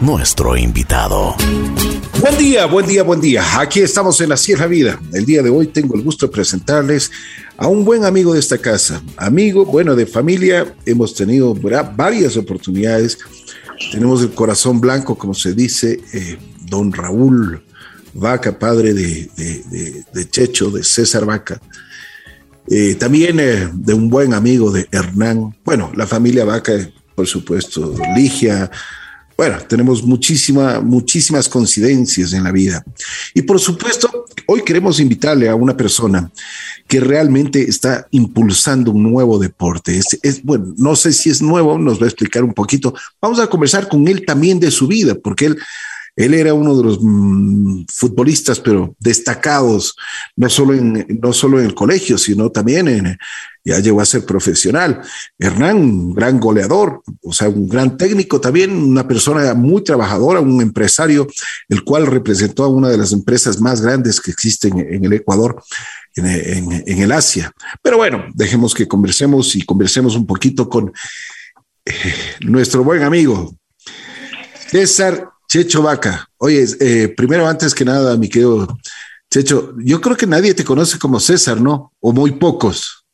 nuestro invitado. Buen día, buen día, buen día. Aquí estamos en la Sierra Vida. El día de hoy tengo el gusto de presentarles a un buen amigo de esta casa. Amigo, bueno, de familia. Hemos tenido varias oportunidades. Tenemos el corazón blanco, como se dice, eh, don Raúl Vaca, padre de, de, Checho, de César Vaca. Eh, también eh, de un buen amigo de Hernán. Bueno, la familia Vaca, por supuesto, Ligia, bueno, tenemos muchísima, muchísimas coincidencias en la vida. Y por supuesto, hoy queremos invitarle a una persona que realmente está impulsando un nuevo deporte. Es, bueno, no sé si es nuevo, nos va a explicar un poquito. Vamos a conversar con él también de su vida, porque él él era uno de los mm, futbolistas, pero destacados, no solo, en, no solo en el colegio, sino también en, ya llegó a ser profesional. Hernán, un gran goleador, o sea, un gran técnico también, una persona muy trabajadora, un empresario, el cual representó a una de las empresas más grandes que existen en el Ecuador, en, el Asia. Pero bueno, dejemos que conversemos y conversemos un poquito con eh, nuestro buen amigo César Checho Vaca. Oye, eh, primero, antes que nada, mi querido Checho, yo creo que nadie te conoce como César, ¿no? O muy pocos.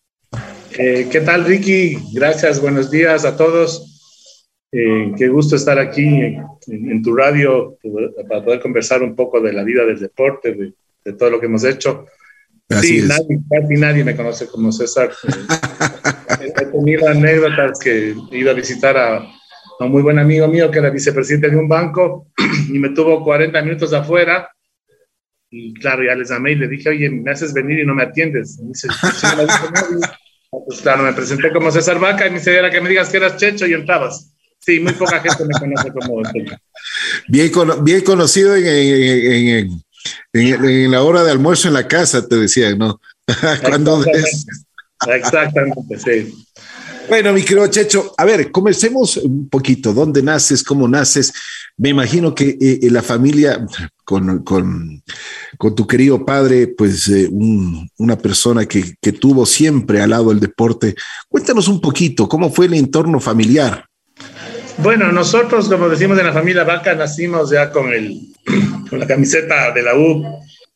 Eh, ¿Qué tal, Ricky? Gracias, buenos días a todos. Eh, qué gusto estar aquí en, tu radio para poder conversar un poco de la vida del deporte, de, todo lo que hemos hecho. sí, nadie, casi nadie me conoce como César. He tenido anécdotas que he ido a visitar a un muy buen amigo mío que era vicepresidente de un banco y me tuvo 40 minutos afuera. Y claro, ya les llamé y le dije, oye, me haces venir y no me atiendes. Y dice, pues claro, me presenté como César Vaca y me dice, era que me digas que eras Checho y entrabas. Sí, muy poca gente me conoce como Bien, bien conocido en, en, en, en, la hora de almuerzo en la casa, te decía, ¿no? Cuando Exactamente, sí. Bueno, mi querido Checho, a ver, comencemos un poquito. ¿Dónde naces? ¿Cómo naces? Me imagino que eh, eh, la familia, con, con, tu querido padre, pues eh, una persona que, que, tuvo siempre al lado el deporte. Cuéntanos un poquito, ¿cómo fue el entorno familiar? Bueno, nosotros, como decimos en la familia Vaca, nacimos ya con, el, con la camiseta de la U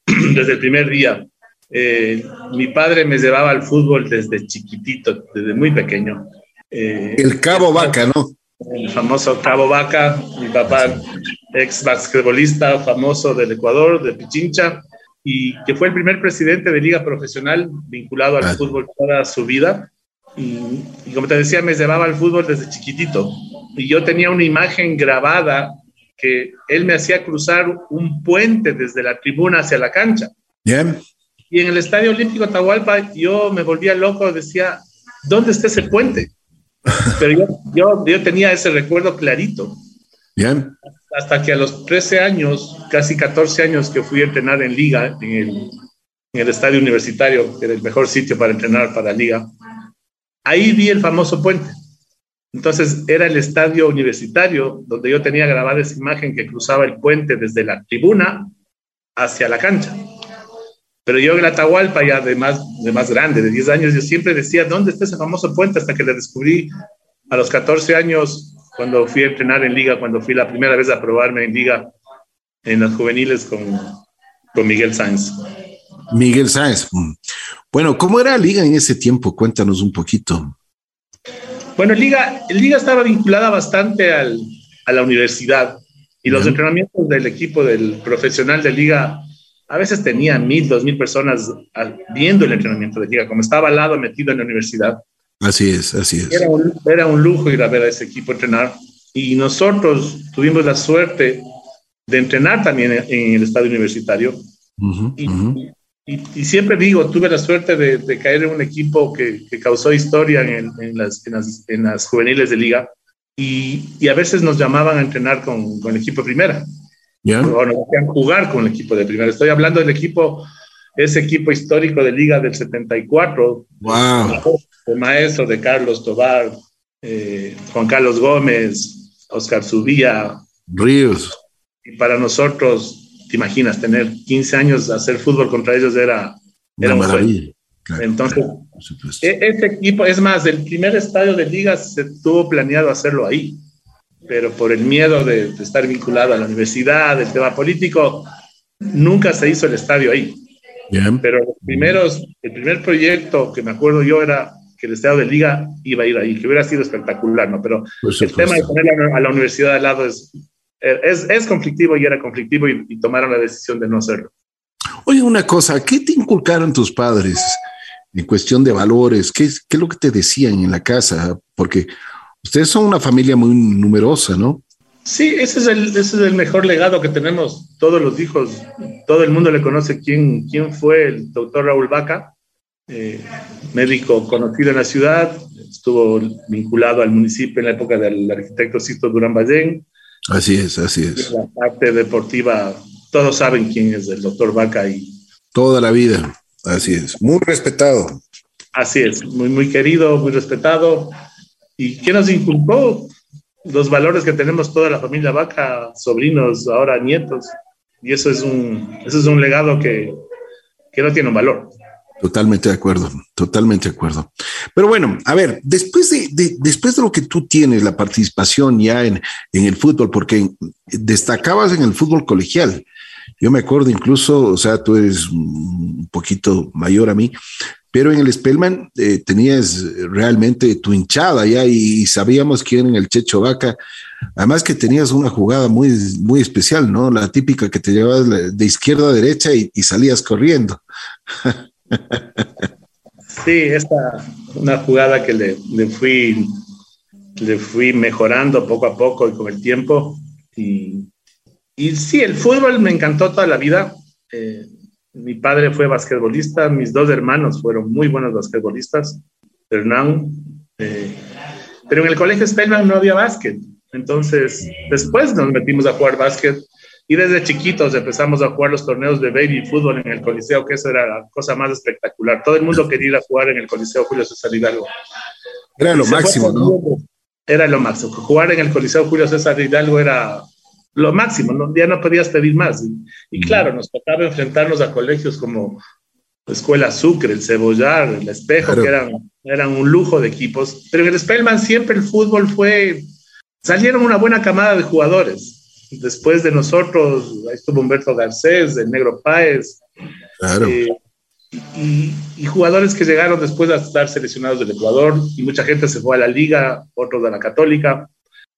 desde el primer día. Eh, mi padre me llevaba al fútbol desde chiquitito, desde muy pequeño. Eh, el Cabo Vaca, ¿no? El famoso Cabo Vaca, mi papá, ex basquetbolista famoso del Ecuador, de Pichincha, y que fue el primer presidente de liga profesional vinculado al ah. fútbol toda su vida. Y, y, como te decía, me llevaba al fútbol desde chiquitito. Y yo tenía una imagen grabada que él me hacía cruzar un puente desde la tribuna hacia la cancha. Bien. Y en el Estadio Olímpico Atahualpa yo me volvía loco, decía, ¿dónde está ese puente? Pero yo, yo, yo tenía ese recuerdo clarito. Bien. Hasta que a los 13 años, casi 14 años que fui a entrenar en liga, en el, en el estadio universitario, que era el mejor sitio para entrenar para liga, ahí vi el famoso puente. Entonces era el estadio universitario donde yo tenía grabada esa imagen que cruzaba el puente desde la tribuna hacia la cancha. Pero yo en Atahualpa, ya de más, de más grande, de 10 años, yo siempre decía, ¿dónde está ese famoso puente? Hasta que le descubrí a los 14 años, cuando fui a entrenar en liga, cuando fui la primera vez a probarme en liga en las juveniles con, con Miguel Sáenz. Miguel Sáenz. Bueno, ¿cómo era Liga en ese tiempo? Cuéntanos un poquito. Bueno, Liga, Liga estaba vinculada bastante al, a la universidad y los entrenamientos del equipo del profesional de Liga a veces tenía mil, dos mil personas viendo el entrenamiento de liga, como estaba al lado metido en la universidad. Así es, así es. Era un, era un lujo ir a ver a ese equipo entrenar. Y nosotros tuvimos la suerte de entrenar también en el estadio universitario. y, y, siempre digo, tuve la suerte de, de caer en un equipo que, que causó historia en, en, las, en, las, en, las, juveniles de liga. Y, y, a veces nos llamaban a entrenar con, con el equipo primera. ¿Ya? O no querían jugar con el equipo de primera. Estoy hablando del equipo, ese equipo histórico de Liga del 74. Wow. El maestro de Carlos Tobar, eh, Juan Carlos Gómez, Oscar Subía. Ríos. Y para nosotros, te imaginas, tener 15 años, hacer fútbol contra ellos era, era Una maravilla. Claro, Entonces, claro, ese equipo, es más, el primer estadio de liga se tuvo planeado hacerlo ahí. Pero por el miedo de, estar vinculado a la universidad, del tema político, nunca se hizo el estadio ahí. Pero los primeros, el primer proyecto que me acuerdo yo era que el estadio de liga iba a ir ahí, que hubiera sido espectacular, ¿no? Pero el tema de poner a la universidad al lado es, es, es conflictivo y era conflictivo y, y, tomaron la decisión de no hacerlo. Oye, una cosa, ¿qué te inculcaron tus padres en cuestión de valores? ¿Qué, qué es lo que te decían en la casa? Porque ustedes son una familia muy numerosa, ¿no? Sí, ese es el, ese es el mejor legado que tenemos todos los hijos. Todo el mundo le conoce quién, quién fue el doctor Raúl Vaca, eh, médico conocido en la ciudad, estuvo vinculado al municipio en la época del arquitecto Cito Durán Ballén. Así es, así es. La parte deportiva, todos saben quién es el doctor Vaca y... Toda la vida, así es, muy respetado. Así es, muy, muy querido, muy respetado. ¿Y qué nos inculcó? los valores que tenemos toda la familia Vaca, sobrinos, ahora nietos. Y eso es un, eso es un legado que, que no tiene un valor. Totalmente de acuerdo, totalmente de acuerdo. Pero bueno, a ver, después de, de, después de lo que tú tienes, la participación ya en, en el fútbol, porque destacabas en el fútbol colegial. Yo me acuerdo incluso, o sea, tú eres un poquito mayor a mí, pero en el Spellman eh, tenías realmente tu hinchada ya y, sabíamos quién era el Checho Vaca. Además que tenías una jugada muy, muy especial, ¿no? La típica que te llevabas de izquierda a derecha y, salías corriendo. Sí, esta una jugada que le, le, fui, le fui mejorando poco a poco y con el tiempo. Y, y sí, el fútbol me encantó toda la vida. Eh, mi padre fue basquetbolista, mis dos hermanos fueron muy buenos basquetbolistas, Hernán. Eh, pero en el colegio Spellman no había básquet. Entonces, después nos metimos a jugar básquet y desde chiquitos empezamos a jugar los torneos de baby fútbol en el Coliseo, que eso era la cosa más espectacular. Todo el mundo quería ir a jugar en el Coliseo Julio César Hidalgo. Era lo máximo, ¿no? Era lo máximo. Jugar en el Coliseo Julio César Hidalgo era lo máximo, ¿no? ya no podías pedir más. Y, claro, nos tocaba enfrentarnos a colegios como Escuela Sucre, el Cebollar, el Espejo, que eran, eran un lujo de equipos. Pero en el Spellman siempre el fútbol fue, salieron una buena camada de jugadores. Después de nosotros, ahí estuvo Humberto Garcés, el Negro Páez. Claro. Eh, y, y, jugadores que llegaron después a estar seleccionados del Ecuador, y mucha gente se fue a la Liga, otros a la Católica.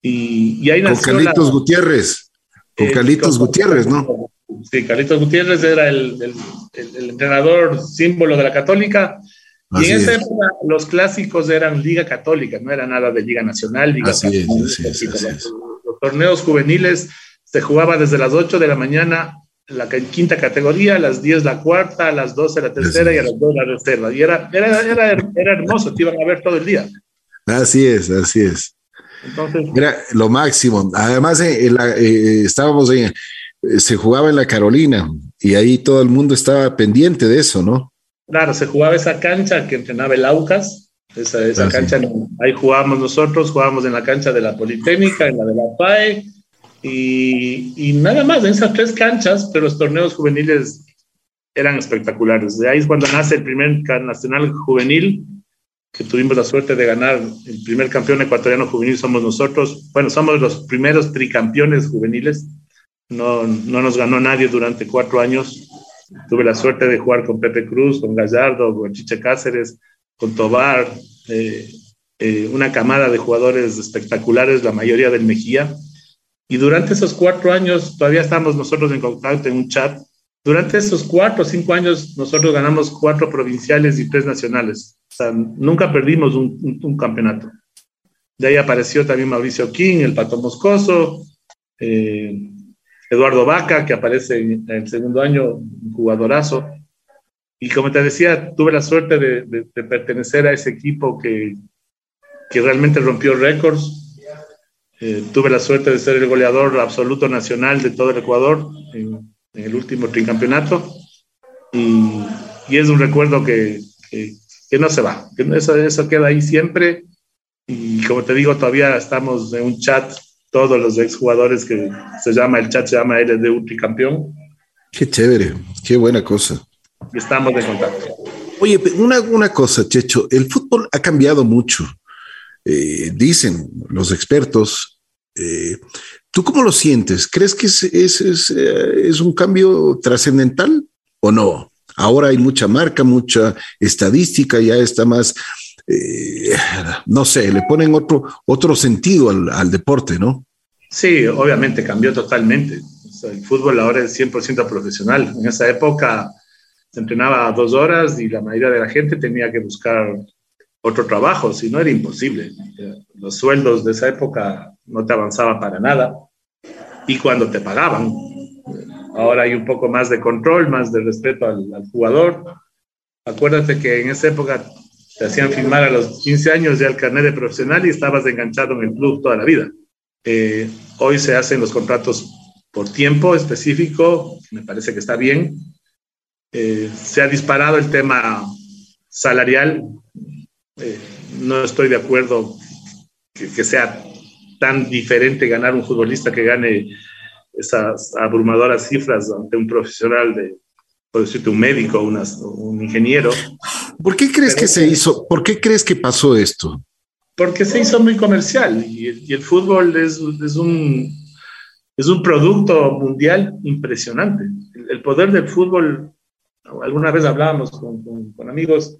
Y, y ahí nació Con Carlitos Gutiérrez. Con eh, Carlitos Gutiérrez, ¿no? Sí, Carlitos Gutiérrez era el, el, el, entrenador símbolo de la Católica. y en esa época los clásicos eran Liga Católica, no era nada de Liga Nacional, Liga así es, así es, los, los, torneos juveniles se jugaba desde las 8 de la mañana la quinta categoría, a las 10 la cuarta, a las 12 la tercera y a las 2 la reserva. Y era, era, era, era hermoso, te iban a ver todo el día. Así es, así es. Entonces, Era lo máximo. Además, eh, eh, estábamos en, eh, se jugaba en la Carolina y ahí todo el mundo estaba pendiente de eso, ¿no? Claro, se jugaba esa cancha que entrenaba el Aucas, esa, esa ah, cancha, ahí jugábamos nosotros, jugábamos en la cancha de la Politécnica, en la de la PAE, y, y, nada más, en esas tres canchas, pero los torneos juveniles eran espectaculares. De ahí es cuando nace el primer nacional juvenil, que tuvimos la suerte de ganar el primer campeón ecuatoriano juvenil somos nosotros. Bueno, somos los primeros tricampeones juveniles. No, no nos ganó nadie durante cuatro años. Tuve la suerte de jugar con Pepe Cruz, con Gallardo, con Chiche Cáceres, con Tobar, eh, eh, una camada de jugadores espectaculares, la mayoría del Mejía. Y durante esos cuatro años todavía estamos nosotros en contacto en un chat. Durante esos cuatro o cinco años nosotros ganamos cuatro provinciales y tres nacionales nunca perdimos un, campeonato. De ahí apareció también Mauricio King, el Pato Moscoso, eh, Eduardo Vaca, que aparece en, el segundo año, jugadorazo. Y como te decía, tuve la suerte de, pertenecer a ese equipo que, que realmente rompió récords. Eh, tuve la suerte de ser el goleador absoluto nacional de todo el Ecuador en, el último tricampeonato. Y, y es un recuerdo que no se va, que eso, eso queda ahí siempre. Y como te digo, todavía estamos en un chat, todos los exjugadores que se llama, el chat se llama LD Ultricampeón. Qué chévere, qué buena cosa. Estamos de contacto. Oye, una, una cosa, Checho, el fútbol ha cambiado mucho. Eh, dicen los expertos Eh, ¿Tú cómo lo sientes? ¿Crees que es, es, es, eh, es un cambio trascendental o no? Ahora hay mucha marca, mucha estadística, ya está más, eh, no sé, le ponen otro, otro sentido al, deporte, ¿no? Sí, obviamente cambió totalmente. El fútbol ahora es 100% profesional. En esa época se entrenaba dos horas y la mayoría de la gente tenía que buscar otro trabajo, si no era imposible. Los sueldos de esa época no te avanzaban para nada. Y cuando te pagaban, ahora hay un poco más de control, más de respeto al, jugador. Acuérdate que en esa época te hacían firmar a los 15 años ya el carnet profesional y estabas enganchado en el club toda la vida. Eh, hoy se hacen los contratos por tiempo específico, me parece que está bien. Eh, se ha disparado el tema salarial. Eh, no estoy de acuerdo que, sea tan diferente ganar un futbolista que gane esas abrumadoras cifras ante un profesional de, por decirte, un médico, unas, un ingeniero. ¿Por qué crees Pero, que se hizo? ¿Por qué crees que pasó esto? Porque se hizo muy comercial y el, y el fútbol es, es, un, es un producto mundial impresionante. El, el, poder del fútbol, alguna vez hablábamos con, con, con amigos,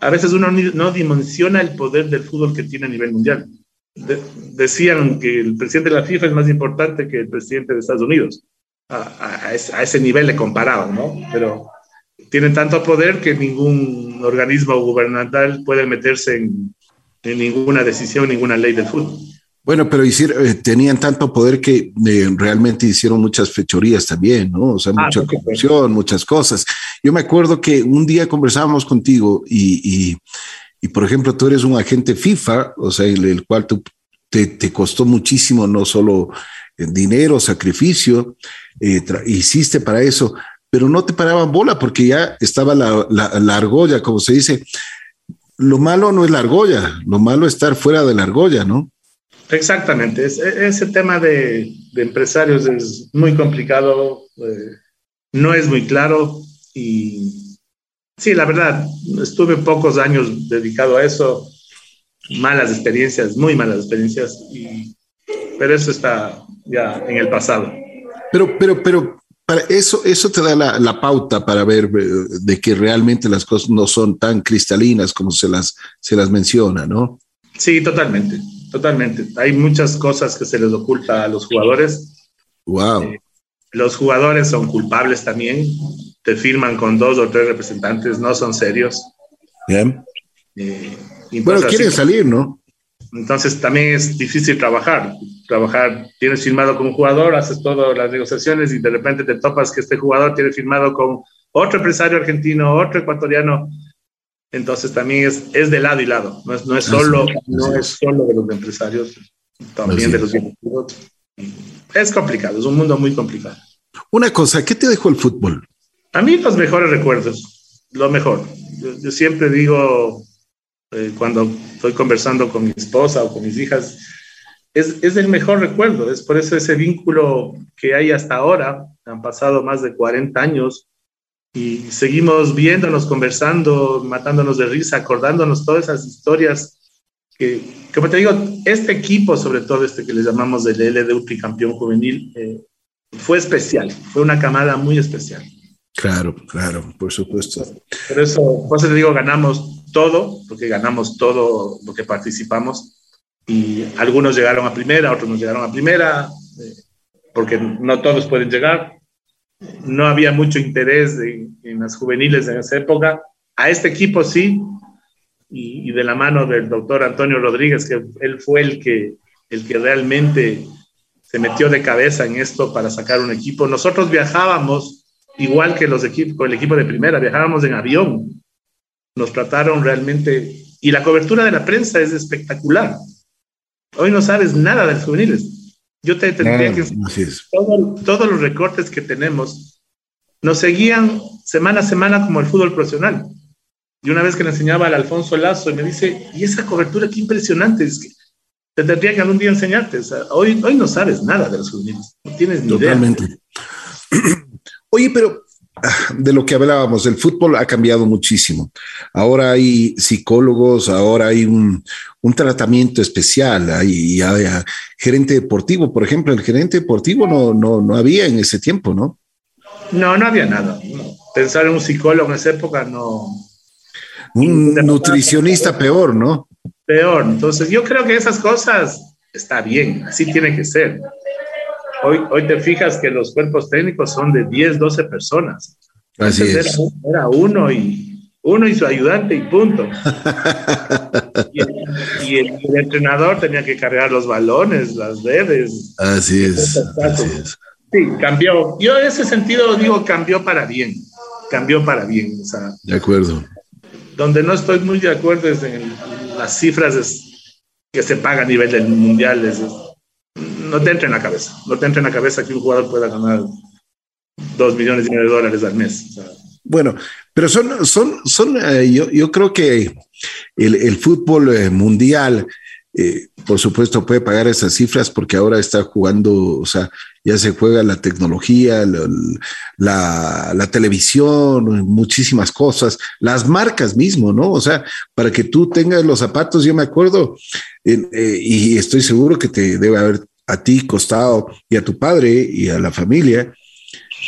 a veces uno no dimensiona el poder del fútbol que tiene a nivel mundial. De, decían que el presidente de la FIFA es más importante que el presidente de Estados Unidos. A, a, ese, a ese, nivel le comparaban, ¿no? Pero tienen tanto poder que ningún organismo gubernamental puede meterse en, en ninguna decisión, ninguna ley del fútbol. Bueno, pero hicieron, eh, tenían tanto poder que eh, realmente hicieron muchas fechorías también, ¿no? O sea, ah, mucha corrupción, muchas cosas. Yo me acuerdo que un día conversábamos contigo y, y, y, por ejemplo, tú eres un agente FIFA, o sea, el, el cual tú, te, costó muchísimo, no solo eh, dinero, sacrificio, eh, hiciste para eso, pero no te paraban bola porque ya estaba la, la, la argolla, como se dice. Lo malo no es la argolla, lo malo es estar fuera de la argolla, ¿no? Exactamente, es, ese tema de, de, empresarios es muy complicado, eh, no es muy claro y sí, la verdad, estuve pocos años dedicado a eso, malas experiencias, muy malas experiencias, y, pero eso está ya en el pasado. Pero, pero, pero para eso, eso te da la, la, pauta para ver eh, de que realmente las cosas no son tan cristalinas como se las, se las menciona, ¿no? Sí, totalmente totalmente. Hay muchas cosas que se les oculta a los jugadores. Wow. Eh, los jugadores son culpables también. Te firman con dos o tres representantes, no son serios. Bien. Eh, bueno, quieren así, salir, ¿no? Entonces también es difícil trabajar. Trabajar, tienes firmado con un jugador, haces todas las negociaciones y de repente te topas que este jugador tiene firmado con otro empresario argentino, otro ecuatoriano entonces también es, es de lado y lado, no es, no es, solo, no es solo de los empresarios, también de los directivos. Es complicado, es un mundo muy complicado. Una cosa, ¿qué te dejó el fútbol? A mí los mejores recuerdos, lo mejor. Yo, siempre digo, eh, cuando estoy conversando con mi esposa o con mis hijas, es, es, el mejor recuerdo, es por eso ese vínculo que hay hasta ahora, han pasado más de 40 años, y seguimos viéndonos, conversando, matándonos de risa, acordándonos todas esas historias que, como te digo, este equipo, sobre todo este que le llamamos del LD tricampeón juvenil, eh, fue especial, fue una camada muy especial. Claro, claro, por supuesto. Por eso, por eso te digo, ganamos todo, porque ganamos todo lo que participamos, y algunos llegaron a primera, otros no llegaron a primera, eh, porque no todos pueden llegar, no había mucho interés en, en, las juveniles en esa época. A este equipo sí, y, y, de la mano del doctor Antonio Rodríguez, que él fue el que, el que realmente se metió de cabeza en esto para sacar un equipo. Nosotros viajábamos igual que los equipos, con el equipo de primera, viajábamos en avión. Nos trataron realmente, y la cobertura de la prensa es espectacular. Hoy no sabes nada de los juveniles yo te tendría que todo, todos los recortes que tenemos nos seguían semana a semana como el fútbol profesional. Y una vez que le enseñaba al Alfonso Lazo y me dice, y esa cobertura qué impresionante, es que te tendría que algún día enseñarte. O sea, hoy, hoy no sabes nada de los juveniles, no tienes ni Totalmente. idea. Oye, pero de lo que hablábamos, el fútbol ha cambiado muchísimo. Ahora hay psicólogos, ahora hay un, tratamiento especial, hay, hay, gerente deportivo, por ejemplo, el gerente deportivo no, no, no había en ese tiempo, ¿no? No, no había nada. Pensar en un psicólogo en esa época no. Un nutricionista peor, ¿no? Peor. Entonces, yo creo que esas cosas está bien, así tiene que ser. Hoy, hoy te fijas que los cuerpos técnicos son de 10, 12 personas. Así es. Era, uno y uno y su ayudante y punto. y, el, entrenador tenía que cargar los balones, las redes. Así es. Así es. Sí, cambió. Yo en ese sentido digo cambió para bien. Cambió para bien. O sea, de acuerdo. Donde no estoy muy de acuerdo es en las cifras que se paga a nivel del mundial. Es, no te entra en la cabeza. No te entra en la cabeza que un jugador pueda ganar dos millones de dólares al mes. Bueno, pero son, son, son eh, yo, yo, creo que el, el fútbol eh, mundial, eh, por supuesto, puede pagar esas cifras porque ahora está jugando, o sea, ya se juega la tecnología, la, la, televisión, muchísimas cosas, las marcas mismo, ¿no? O sea, para que tú tengas los zapatos, yo me acuerdo, y estoy seguro que te debe haber a ti costado y a tu padre y a la familia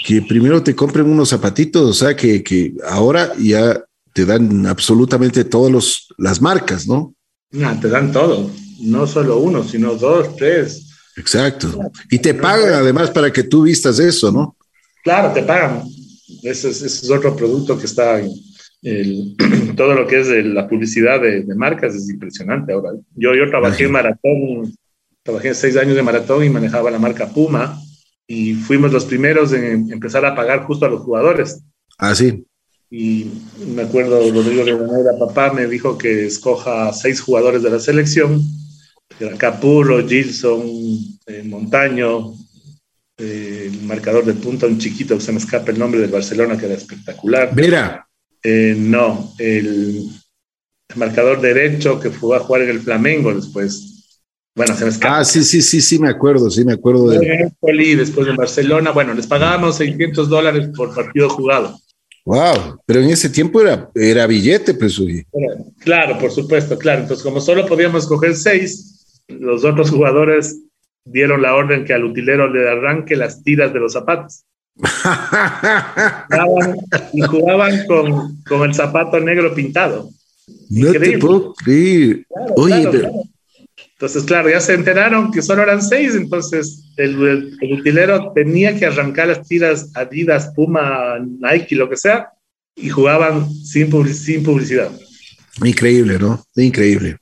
que primero te compren unos zapatitos, o sea, que, que ahora ya te dan absolutamente todas las marcas, ¿no? No, te dan todo, no solo uno, sino dos, tres. Exacto. Y te pagan además para que tú vistas eso, ¿no? Claro, te pagan. Ese es, otro producto que está en el, todo lo que es la publicidad de, marcas es impresionante ahora. Yo, yo trabajé en maratón Trabajé seis años de maratón y manejaba la marca Puma y fuimos los primeros en empezar a pagar justo a los jugadores. Ah, sí. Y me acuerdo, Rodrigo de Manera, papá me dijo que escoja seis jugadores de la selección. Capurro, Gilson, eh, Montaño, eh, el marcador de punta, un chiquito que se me escapa el nombre del Barcelona, que era espectacular. Mira. Eh, no, el, el, marcador derecho que fue a jugar en el Flamengo después. Bueno, se me escapa. Ah, sí, sí, sí, sí, me acuerdo, sí, me acuerdo de. Después de Barcelona, bueno, les pagábamos 600 dólares por partido jugado. Wow, pero en ese tiempo era, era billete, pues. Claro, por supuesto, claro. Entonces, como solo podíamos coger seis, los otros jugadores dieron la orden que al utilero le arranque las tiras de los zapatos. y jugaban con, con, el zapato negro pintado. No te puedo creer. Oye, pero, entonces, claro, ya se enteraron que solo eran seis, entonces el, utilero tenía que arrancar las tiras Adidas, Puma, Nike, lo que sea, y jugaban sin, sin publicidad. Increíble, ¿no? Increíble.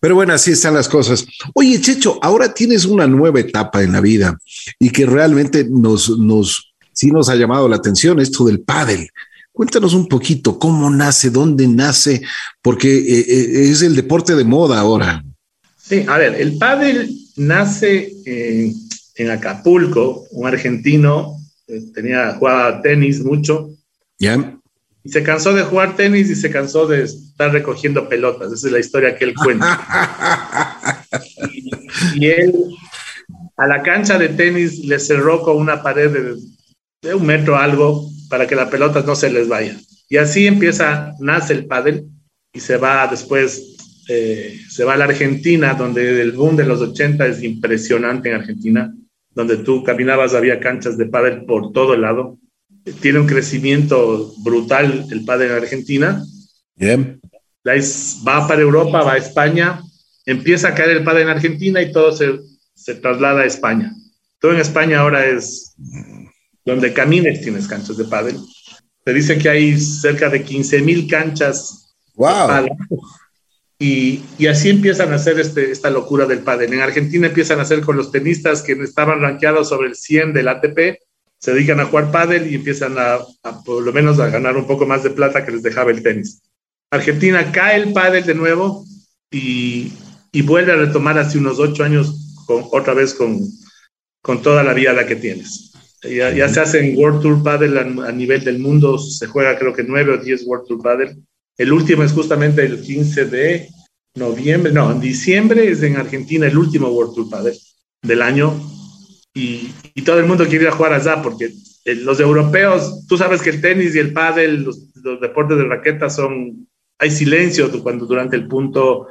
Pero bueno, así están las cosas. Oye, Checho, ahora tienes una nueva etapa en la vida y que realmente nos, nos, sí nos ha llamado la atención esto del pádel. Cuéntanos un poquito cómo nace, dónde nace, porque eh, eh, es el deporte de moda ahora. Sí, a ver, el pádel nace en, Acapulco, un argentino, eh, tenía, jugaba tenis mucho. Ya. Y se cansó de jugar tenis y se cansó de estar recogiendo pelotas. Esa es la historia que él cuenta. y, él a la cancha de tenis le cerró con una pared de, de un metro algo para que la pelota no se les vaya. Y así empieza, nace el pádel y se va después eh, se va a la Argentina, donde el boom de los 80 es impresionante en Argentina, donde tú caminabas, había canchas de pádel por todo el lado. Tiene un crecimiento brutal el pádel en Argentina. Bien. Va para Europa, va a España, empieza a caer el pádel en Argentina y todo se, se traslada a España. Todo en España ahora es donde camines tienes canchas de pádel. Te dicen que hay cerca de 15 mil canchas. ¡Wow! Y, así empiezan a hacer este, esta locura del pádel. En Argentina empiezan a hacer con los tenistas que estaban rankeados sobre el 100 del ATP, se dedican a jugar pádel y empiezan a, por lo menos a ganar un poco más de plata que les dejaba el tenis. Argentina cae el pádel de nuevo y, vuelve a retomar hace unos ocho años con, otra vez con, con toda la vida que tienes. Ya, ya se hace en World Tour Padel a, a, nivel del mundo, se juega creo que nueve o diez World Tour Padel el último es justamente el 15 de noviembre, no, en diciembre es en Argentina el último World Tour Padel del año y, todo el mundo quiere ir a jugar allá porque los europeos, tú sabes que el tenis y el pádel, los, los deportes de raqueta son, hay silencio cuando durante el punto.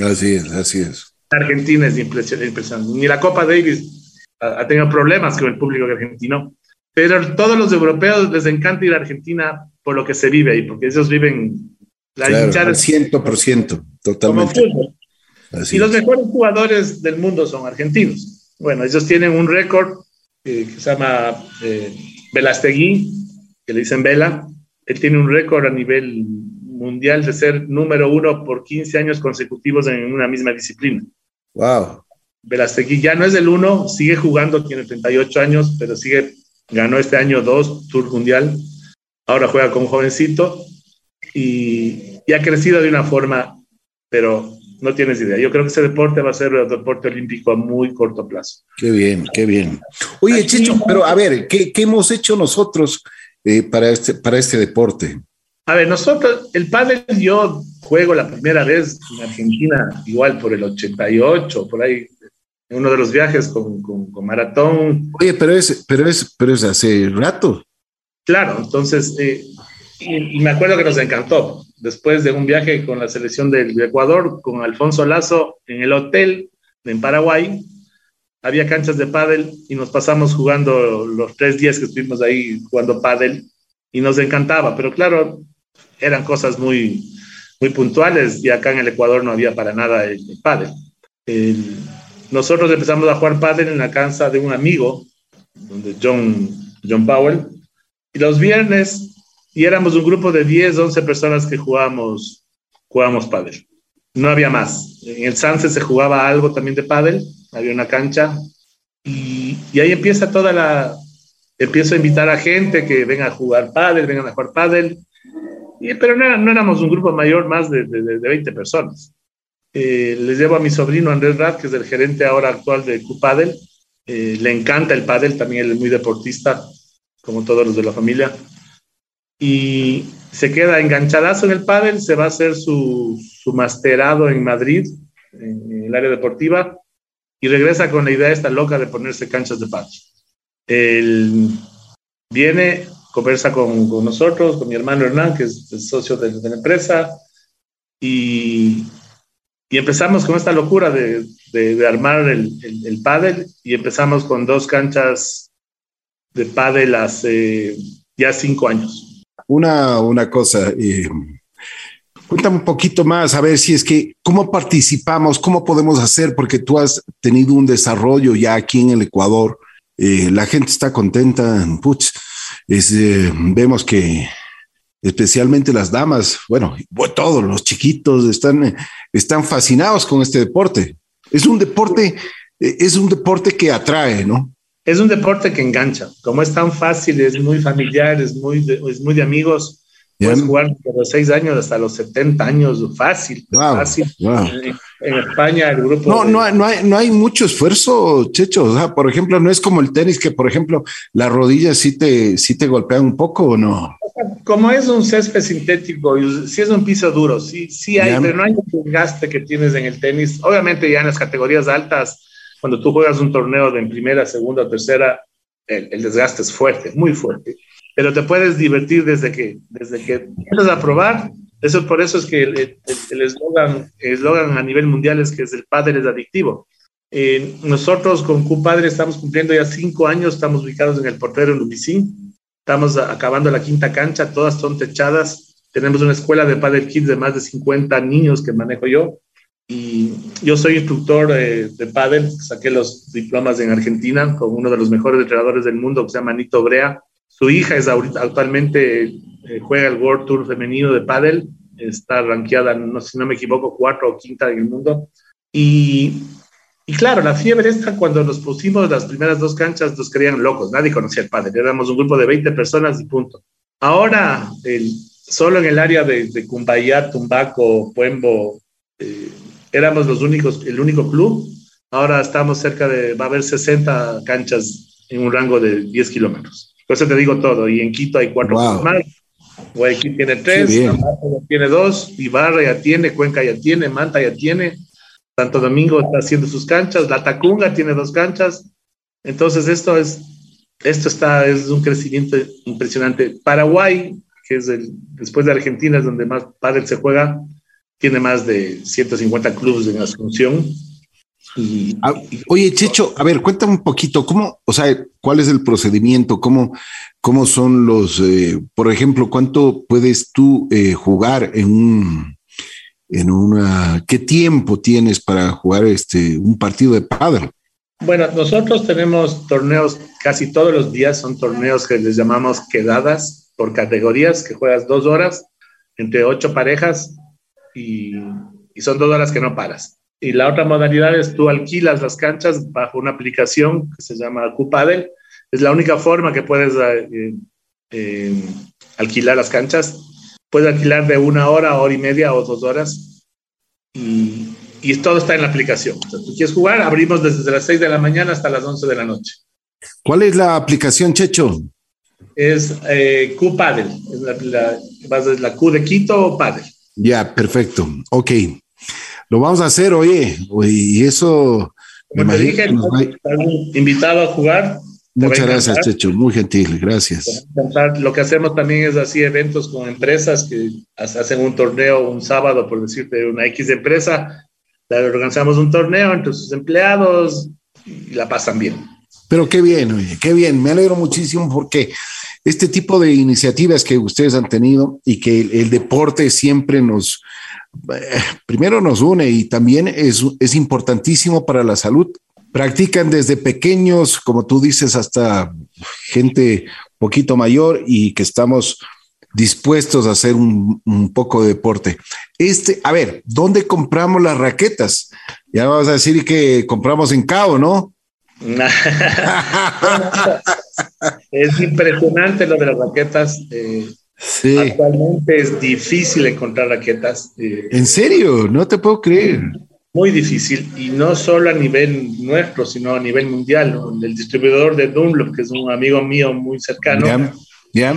Así es, así es. Argentina es impresionante. Ni la Copa Davis ha, tenido problemas con el público argentino, pero todos los europeos les encanta ir a Argentina por lo que se vive ahí, porque ellos viven la claro, ciento por ciento, totalmente. y los mejores jugadores del mundo son argentinos. Bueno, ellos tienen un récord eh, que se llama eh, Velastegui, que le dicen Vela. Él tiene un récord a nivel mundial de ser número uno por 15 años consecutivos en una misma disciplina. Wow. Velastegui ya no es el uno, sigue jugando, tiene 38 años, pero sigue, ganó este año dos Tour Mundial. Ahora juega con un jovencito y, y ha crecido de una forma, pero no tienes idea. Yo creo que ese deporte va a ser el deporte olímpico a muy corto plazo. Qué bien, qué bien. Oye, Chicho, pero a ver, ¿qué, qué hemos hecho nosotros eh, para, este, para este deporte? A ver, nosotros, el pádel yo juego la primera vez en Argentina, igual por el 88, por ahí, en uno de los viajes con, con, Maratón. Oye, pero es, pero, es, pero es hace rato. Claro, entonces, eh, y, me acuerdo que nos encantó. Después de un viaje con la selección del Ecuador, con Alfonso Lazo, en el hotel en Paraguay, había canchas de pádel y nos pasamos jugando los tres días que estuvimos ahí jugando pádel y nos encantaba. Pero claro, eran cosas muy, muy puntuales y acá en el Ecuador no había para nada el, pádel. nosotros empezamos a jugar pádel en la casa de un amigo, donde John, John Powell, y los viernes y éramos un grupo de 10, 11 personas que jugábamos, jugábamos pádel. No había más. En el Sanse se jugaba algo también de pádel, había una cancha y, y, ahí empieza toda la... Empiezo a invitar a gente que venga a jugar pádel, vengan a jugar pádel, y, pero no, no, éramos un grupo mayor, más de, de, de 20 personas. Eh, les llevo a mi sobrino Andrés Rat, que es el gerente ahora actual de Cupadel. Eh, le encanta el pádel, también él es muy deportista, como todos los de la familia y se queda enganchadazo en el pádel, se va a hacer su, su masterado en Madrid, en, el área deportiva, y regresa con la idea esta loca de ponerse canchas de pádel. Él viene, conversa con, con, nosotros, con mi hermano Hernán, que es el socio de, de la empresa, y, y, empezamos con esta locura de, de, de armar el, el, el pádel, y empezamos con dos canchas de pádel hace ya cinco años una, una cosa. Eh, cuéntame un poquito más, a ver si es que, ¿cómo participamos? ¿Cómo podemos hacer? Porque tú has tenido un desarrollo ya aquí en el Ecuador. Eh, la gente está contenta. Puch, eh, vemos que especialmente las damas, bueno, todos los chiquitos están, están fascinados con este deporte. Es un deporte, es un deporte que atrae, ¿no? Es un deporte que engancha. Como es tan fácil, es muy familiar, es muy de, es muy de amigos. Puedes jugar desde los 6 años hasta los 70 años, fácil. fácil. En, España, el grupo. No, no, no, hay, no hay mucho esfuerzo, Checho. O sea, por ejemplo, no es como el tenis, que por ejemplo, las rodillas sí te, sí te golpean un poco o no. Como es un césped sintético, si es un piso duro, sí, sí hay, pero no hay el desgaste que tienes en el tenis. Obviamente, ya en las categorías altas cuando tú juegas un torneo de en primera, segunda tercera, el, desgaste es fuerte, muy fuerte. Pero te puedes divertir desde que, desde que empiezas a probar. Eso, por eso es que el eslogan el, a nivel mundial es que es el padre es adictivo. Eh, nosotros con Q-Padre estamos cumpliendo ya cinco años, estamos ubicados en el portero en Ubicín, estamos acabando la quinta cancha, todas son techadas, tenemos una escuela de Padre Kids de más de 50 niños que manejo yo, y yo soy instructor de, de pádel, saqué los diplomas en Argentina con uno de los mejores entrenadores del mundo que se llama Nito Brea. Su hija es ahorita, actualmente eh, juega el World Tour femenino de pádel, está rankeada, no, si no me equivoco, cuarto o quinta en el mundo. Y, y claro, la fiebre esta, cuando nos pusimos las primeras dos canchas, nos creían locos, nadie conocía el pádel, éramos un grupo de 20 personas y punto. Ahora, el, solo en el área de, de Cumbayá, Tumbaco, Puembo, eh, éramos los únicos, el único club. Ahora estamos cerca de, va a haber 60 canchas en un rango de 10 kilómetros. Por eso te digo todo. Y en Quito hay cuatro más. Guayaquil tiene tres, tiene dos, Ibarra ya tiene, Cuenca ya tiene, Manta ya tiene, Santo Domingo está haciendo sus canchas, La Tacunga tiene dos canchas. Entonces esto es, esto está, es un crecimiento impresionante. Paraguay, que es el, después de Argentina, es donde más pádel se juega, tiene más de 150 clubes en Asunción. Y, ah, oye, Checho, a ver, cuéntame un poquito, ¿cómo, o sea, cuál es el procedimiento? ¿Cómo, cómo son los, eh, por ejemplo, cuánto puedes tú eh, jugar en un, en una, qué tiempo tienes para jugar este, un partido de pádel? Bueno, nosotros tenemos torneos casi todos los días, son torneos que les llamamos quedadas por categorías, que juegas dos horas entre ocho parejas y, son dos horas que no paras. Y la otra modalidad es tú alquilas las canchas bajo una aplicación que se llama Cupadel. Es la única forma que puedes eh, eh, alquilar las canchas. Puedes alquilar de una hora, hora y media o dos horas. Y, y todo está en la aplicación. Si tú quieres jugar, abrimos desde las 6 de la mañana hasta las 11 de la noche. ¿Cuál es la aplicación, Checho? Es eh, Q Paddle, es la, la, Q de Quito o Paddle. Ya, perfecto. Ok. Lo vamos a hacer, oye, y eso... Como te dije, invitado a jugar. Muchas gracias, Checho, muy gentil, gracias. Lo que hacemos también es así eventos con empresas que hacen un torneo un sábado, por decirte, una X empresa, organizamos un torneo entre sus empleados y la pasan bien. Pero qué bien, oye, qué bien. Me alegro muchísimo porque este tipo de iniciativas que ustedes han tenido y que el, deporte siempre nos, eh, primero nos une y también es, es importantísimo para la salud. Practican desde pequeños, como tú dices, hasta gente poquito mayor y que estamos dispuestos a hacer un, poco de deporte. Este, a ver, ¿dónde compramos las raquetas? Ya vamos a decir que compramos en Cabo, ¿no? es impresionante lo de las raquetas. Eh, sí. Actualmente es difícil encontrar raquetas. Eh, ¿En serio? No te puedo creer. Muy difícil, y no solo a nivel nuestro, sino a nivel mundial. El distribuidor de Dunlop, que es un amigo mío muy cercano, ¿Ya?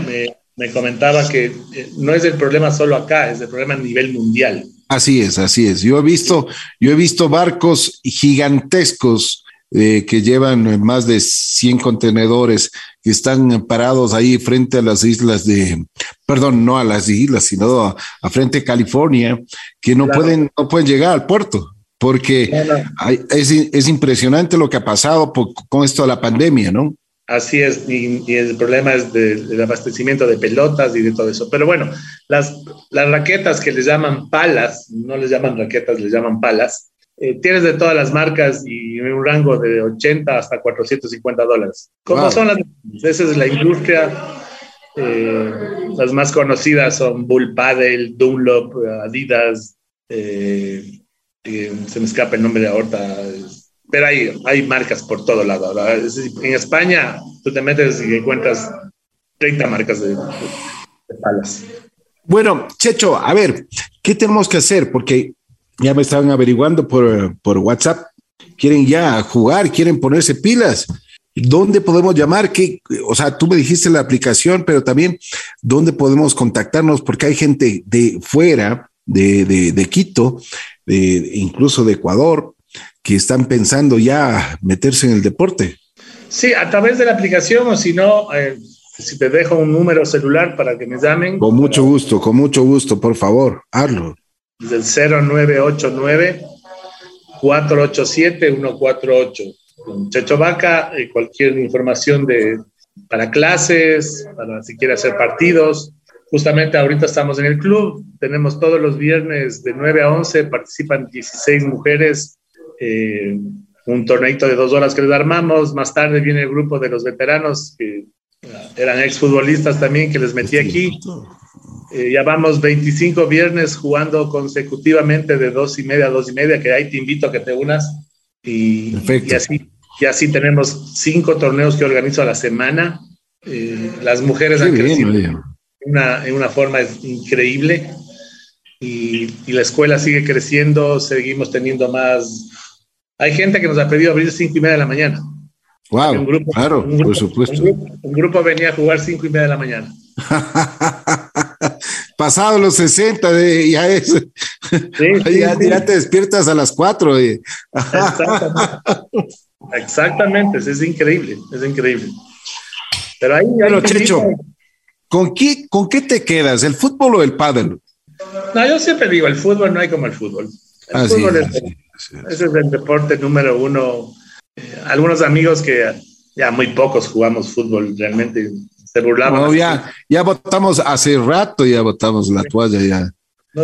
me comentaba que eh, no es el problema solo acá, es el problema a nivel mundial. Así es, así es. Yo he visto, yo he visto barcos gigantescos eh, que llevan más de 100 contenedores que están parados ahí frente a las islas de, perdón, no a las islas, sino a, frente a California, que no pueden, no pueden llegar al puerto porque es, es, impresionante lo que ha pasado con esto de la pandemia, ¿no? Así es, y, el problema es del abastecimiento de pelotas y de todo eso. Pero bueno, las, las raquetas que les llaman palas, no les llaman raquetas, les llaman palas, eh, tienes de todas las marcas y en un rango de 80 hasta 450 dólares. ¿Cómo son las? Esa es la industria. Eh, las más conocidas son Bull Paddle, Dunlop, Adidas, eh, se me escapa el nombre de ahorita, pero hay, hay marcas por todo lado. En España, tú te metes y encuentras 30 marcas de, palas. Bueno, Checho, a ver, ¿qué tenemos que hacer? Porque ya me estaban averiguando por, por WhatsApp. Quieren ya jugar, quieren ponerse pilas. ¿Dónde podemos llamar? ¿Qué, o sea, tú me dijiste la aplicación, pero también dónde podemos contactarnos, porque hay gente de fuera, de, de, de Quito, de, incluso de Ecuador, que están pensando ya meterse en el deporte. Sí, a través de la aplicación o si no, eh, si te dejo un número celular para que me llamen. Con mucho gusto, con mucho gusto, por favor, hazlo. Del 0989 487 148. Checho Vaca, eh, cualquier información de, para clases, para si quiere hacer partidos. Justamente ahorita estamos en el club, tenemos todos los viernes de 9 a 11, participan 16 mujeres eh, un torneito de dos horas que les armamos. Más tarde viene el grupo de los veteranos que eran exfutbolistas también que les metí aquí. Eh, ya vamos 25 viernes jugando consecutivamente de dos y media a dos y media, que ahí te invito a que te unas. Y, y así, y así tenemos cinco torneos que organizo a la semana. Eh, las mujeres han crecido una, en una forma increíble y, y, la escuela sigue creciendo, seguimos teniendo más hay gente que nos ha pedido abrir cinco y media de la mañana. Wow, un grupo, claro, por supuesto. Un grupo, venía a jugar cinco y media de la mañana. Pasado los 60, de, ya es. ya, te despiertas a las 4. Exactamente. Exactamente, es increíble, es increíble. Pero ahí... Bueno, Checho, ¿con qué, ¿con qué te quedas? ¿El fútbol o el pádel? No, yo siempre digo, el fútbol no hay como el fútbol. El fútbol es, ese es el deporte número uno. Eh, algunos amigos que ya muy pocos jugamos fútbol realmente se burlaban. No, ya, ya votamos hace rato, ya votamos la toalla, ya.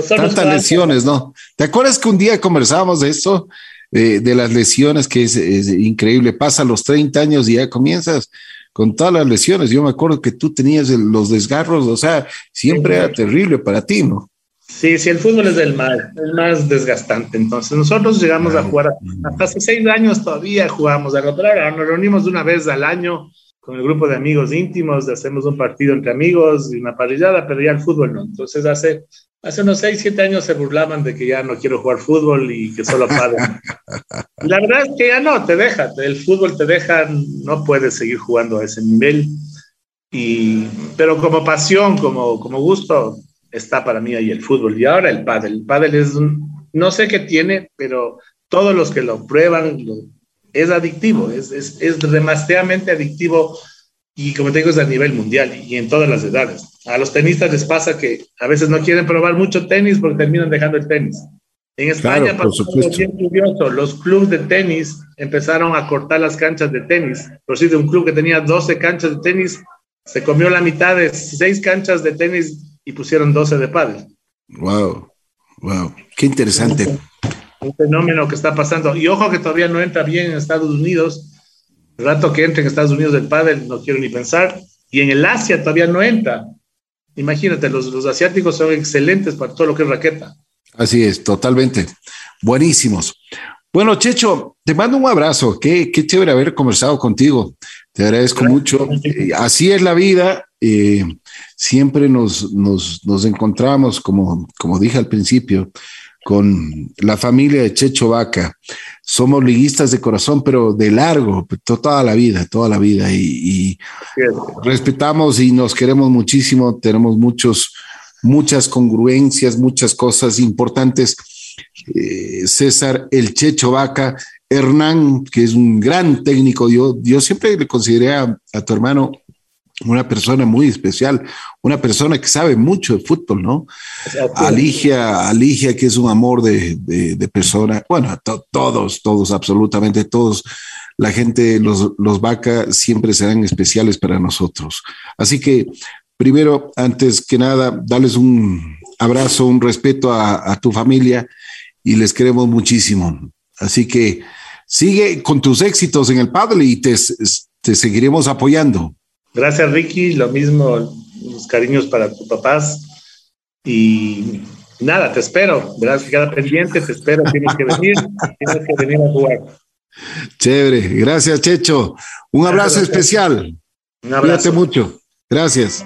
Tantas lesiones, ¿no? ¿Te acuerdas que un día conversábamos de eso? de las lesiones, que es, increíble. Pasa los 30 años y ya comienzas con todas las lesiones. Yo me acuerdo que tú tenías los desgarros, o sea, siempre era terrible para ti, ¿no? Sí, sí, el fútbol es el más, el más desgastante. Entonces, nosotros llegamos a jugar hasta hace seis años todavía jugamos a pero ahora nos reunimos una vez al año con el grupo de amigos íntimos, hacemos un partido entre amigos y una parrillada, pero ya el fútbol no. Entonces, hace, hace unos seis, siete años se burlaban de que ya no quiero jugar fútbol y que solo padre. La verdad es que ya no, te deja, el fútbol te deja, no puedes seguir jugando a ese nivel. Y, pero como pasión, como, como gusto, está para mí ahí el fútbol. Y ahora el pádel. El pádel es un, no sé qué tiene, pero todos los que lo prueban es adictivo, es, es, es demasiadamente adictivo y como te digo es a nivel mundial y en todas las edades. A los tenistas les pasa que a veces no quieren probar mucho tenis porque terminan dejando el tenis. En España pasó bien curioso, los clubes de tenis empezaron a cortar las canchas de tenis. Por si de un club que tenía 12 canchas de tenis, se comió la mitad de seis canchas de tenis y pusieron 12 de pádel. Wow, wow, qué interesante. Un fenómeno que está pasando. Y ojo que todavía no entra bien en Estados Unidos. El rato que entre en Estados Unidos el pádel, no quiero ni pensar. Y en el Asia todavía no entra. Imagínate, los, los asiáticos son excelentes para todo lo que es raqueta. Así es, totalmente. Buenísimos. Bueno, Checho, te mando un abrazo. Qué, qué chévere haber conversado contigo. Te agradezco mucho. Eh, así es la vida. Eh, siempre nos, nos, nos, encontramos, como, como dije al principio, con la familia de Checho Vaca. Somos liguistas de corazón, pero de largo, toda la vida, toda la vida. Y, respetamos y nos queremos muchísimo. Tenemos muchos, muchas congruencias, muchas cosas importantes. Eh, César El Checho Vaca, Hernán, que es un gran técnico. Yo, yo siempre le consideré a tu hermano una persona muy especial, una persona que sabe mucho de fútbol, ¿no? Aligia, Aligia, que es un amor de, de, persona, bueno, todos, todos, absolutamente todos, la gente, los, los vaca siempre serán especiales para nosotros. Así que, primero, antes que nada, darles un abrazo, un respeto a, a tu familia y les queremos muchísimo. Así que sigue con tus éxitos en el padre y te, te seguiremos apoyando. Gracias, Ricky. Lo mismo, los cariños para tus papás. Y nada, te espero. Verás que queda pendiente, te espero. Tienes que venir, tienes que venir a jugar. Chévere. Gracias, Checho. Un abrazo especial. Un abrazo. Cuídate mucho. Gracias.